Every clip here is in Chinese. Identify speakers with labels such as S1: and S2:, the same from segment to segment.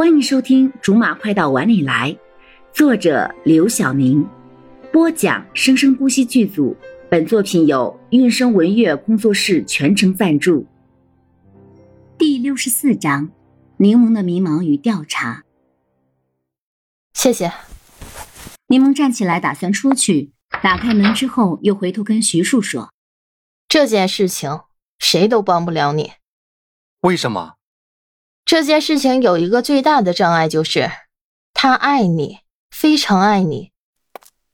S1: 欢迎收听《竹马快到碗里来》，作者刘晓宁，播讲生生不息剧组。本作品由韵声文乐工作室全程赞助。第六十四章：柠檬的迷茫与调查。
S2: 谢谢。
S1: 柠檬站起来，打算出去。打开门之后，又回头跟徐庶说：“
S2: 这件事情谁都帮不了你。
S3: 为什么？
S2: 这件事情有一个最大的障碍，就是他爱你，非常爱你。”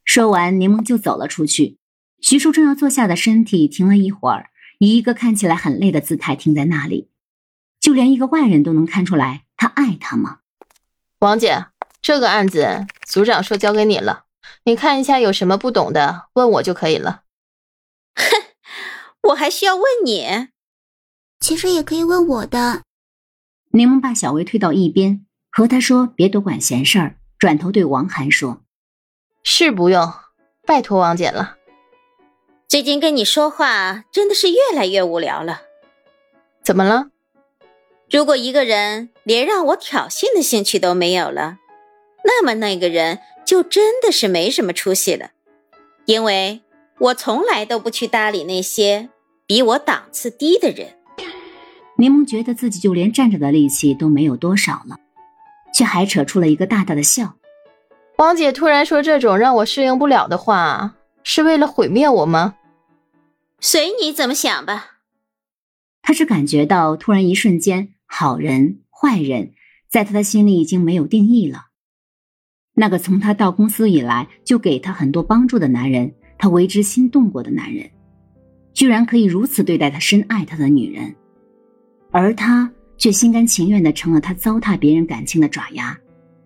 S1: 说完，柠檬就走了出去。徐叔正要坐下的身体停了一会儿，以一个看起来很累的姿态停在那里。就连一个外人都能看出来，他爱他吗？
S2: 王姐，这个案子组长说交给你了。你看一下，有什么不懂的，问我就可以了。
S4: 哼，我还需要问你？
S5: 其实也可以问我的。
S1: 柠檬把小薇推到一边，和她说：“别多管闲事儿。”转头对王涵说：“
S2: 是不用，拜托王姐了。
S4: 最近跟你说话真的是越来越无聊了。
S2: 怎么了？
S4: 如果一个人连让我挑衅的兴趣都没有了，那么那个人……”就真的是没什么出息了，因为我从来都不去搭理那些比我档次低的人。
S1: 柠檬觉得自己就连站着的力气都没有多少了，却还扯出了一个大大的笑。
S2: 王姐突然说这种让我适应不了的话，是为了毁灭我吗？
S4: 随你怎么想吧。
S1: 他是感觉到突然一瞬间，好人坏人在他的心里已经没有定义了。那个从他到公司以来就给他很多帮助的男人，他为之心动过的男人，居然可以如此对待他深爱他的女人，而他却心甘情愿的成了他糟蹋别人感情的爪牙。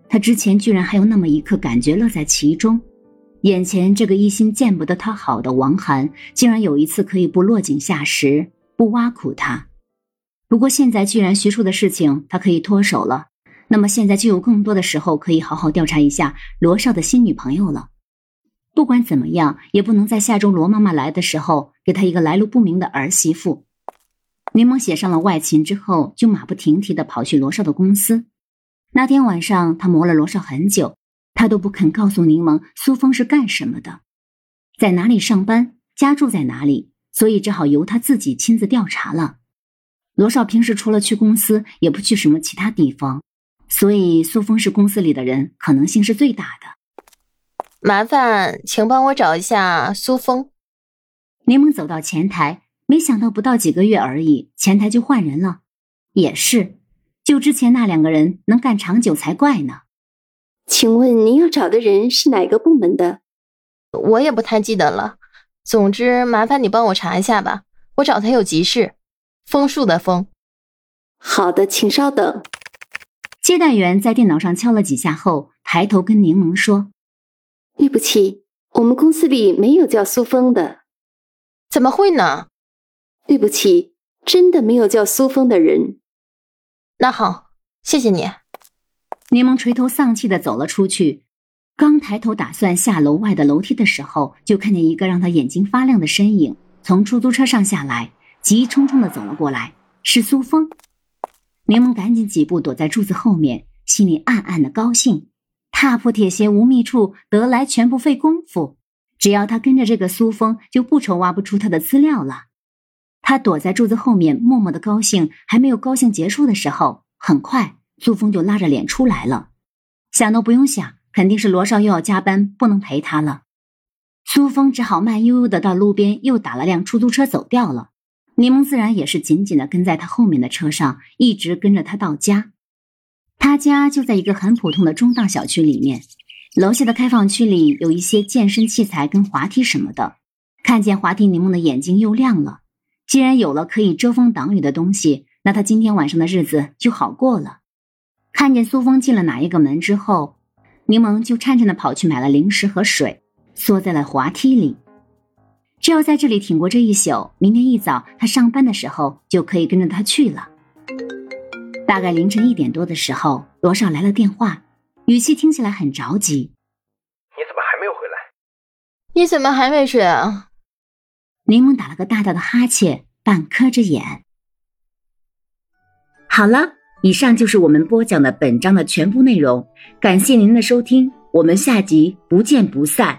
S1: 他之前居然还有那么一刻感觉乐在其中，眼前这个一心见不得他好的王涵，竟然有一次可以不落井下石，不挖苦他。不过现在居然徐树的事情，他可以脱手了。那么现在就有更多的时候可以好好调查一下罗少的新女朋友了。不管怎么样，也不能在下周罗妈妈来的时候给他一个来路不明的儿媳妇。柠檬写上了外勤之后，就马不停蹄地跑去罗少的公司。那天晚上，他磨了罗少很久，他都不肯告诉柠檬苏峰是干什么的，在哪里上班，家住在哪里，所以只好由他自己亲自调查了。罗少平时除了去公司，也不去什么其他地方。所以苏峰是公司里的人，可能性是最大的。
S2: 麻烦请帮我找一下苏峰。
S1: 柠檬走到前台，没想到不到几个月而已，前台就换人了。也是，就之前那两个人能干长久才怪呢。
S6: 请问您要找的人是哪个部门的？
S2: 我也不太记得了。总之，麻烦你帮我查一下吧。我找他有急事。枫树的枫。
S6: 好的，请稍等。
S1: 接待员在电脑上敲了几下后，抬头跟柠檬说：“
S6: 对不起，我们公司里没有叫苏峰的。
S2: 怎么会呢？
S6: 对不起，真的没有叫苏峰的人。
S2: 那好，谢谢你。”
S1: 柠檬垂头丧气的走了出去。刚抬头打算下楼外的楼梯的时候，就看见一个让他眼睛发亮的身影从出租车上下来，急匆匆的走了过来，是苏峰。柠檬赶紧几步躲在柱子后面，心里暗暗的高兴。踏破铁鞋无觅处，得来全不费工夫。只要他跟着这个苏峰，就不愁挖不出他的资料了。他躲在柱子后面，默默的高兴。还没有高兴结束的时候，很快苏峰就拉着脸出来了。想都不用想，肯定是罗少又要加班，不能陪他了。苏峰只好慢悠悠的到路边，又打了辆出租车走掉了。柠檬自然也是紧紧的跟在他后面的车上，一直跟着他到家。他家就在一个很普通的中档小区里面，楼下的开放区里有一些健身器材跟滑梯什么的。看见滑梯，柠檬的眼睛又亮了。既然有了可以遮风挡雨的东西，那他今天晚上的日子就好过了。看见苏峰进了哪一个门之后，柠檬就颤颤的跑去买了零食和水，缩在了滑梯里。只要在这里挺过这一宿，明天一早他上班的时候就可以跟着他去了。大概凌晨一点多的时候，罗少来了电话，语气听起来很着急：“
S7: 你怎么还没有回来？
S2: 你怎么还没睡啊？”
S1: 柠檬打了个大大的哈欠，半磕着眼。好了，以上就是我们播讲的本章的全部内容，感谢您的收听，我们下集不见不散。